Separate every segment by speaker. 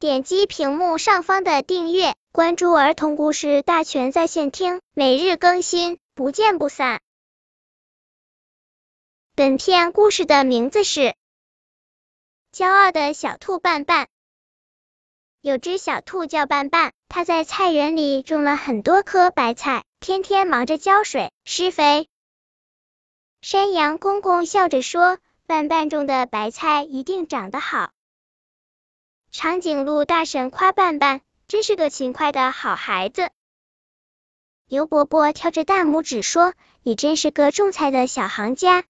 Speaker 1: 点击屏幕上方的订阅，关注儿童故事大全在线听，每日更新，不见不散。本片故事的名字是《骄傲的小兔伴伴》。有只小兔叫伴伴，它在菜园里种了很多棵白菜，天天忙着浇水、施肥。山羊公公笑着说：“斑斑种的白菜一定长得好。”长颈鹿大婶夸斑斑：“真是个勤快的好孩子。”牛伯伯挑着大拇指说：“你真是个种菜的小行家。”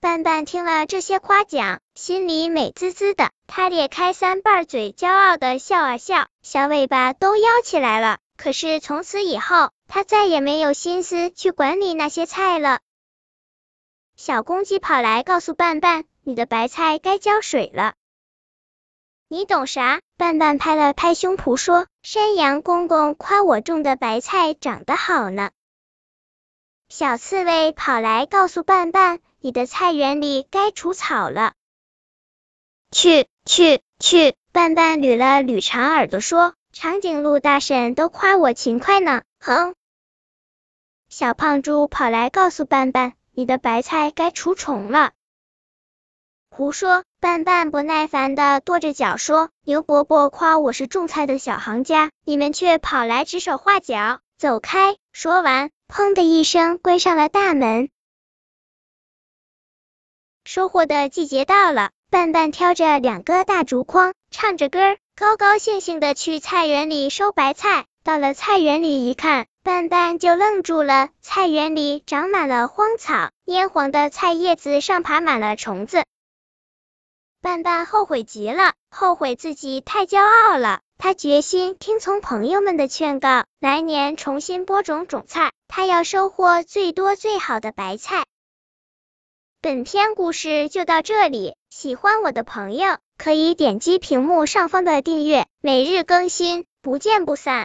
Speaker 1: 斑斑听了这些夸奖，心里美滋滋的。他咧开三瓣嘴，骄傲的笑啊笑，小尾巴都摇起来了。可是从此以后，他再也没有心思去管理那些菜了。小公鸡跑来告诉斑斑：“你的白菜该浇水了。”你懂啥？斑斑拍了拍胸脯说：“山羊公公夸我种的白菜长得好呢。”小刺猬跑来告诉斑斑：“你的菜园里该除草了。”去去去！斑斑捋了捋长耳朵说：“长颈鹿大婶都夸我勤快呢。”哼！小胖猪跑来告诉斑斑：“你的白菜该除虫了。”胡说！半半不耐烦的跺着脚说：“牛伯伯夸我是种菜的小行家，你们却跑来指手画脚，走开！”说完，砰的一声关上了大门。收获的季节到了，斑斑挑着两个大竹筐，唱着歌，高高兴兴的去菜园里收白菜。到了菜园里一看，斑斑就愣住了，菜园里长满了荒草，蔫黄的菜叶子上爬满了虫子。半半后悔极了，后悔自己太骄傲了。他决心听从朋友们的劝告，来年重新播种种菜，他要收获最多最好的白菜。本篇故事就到这里，喜欢我的朋友可以点击屏幕上方的订阅，每日更新，不见不散。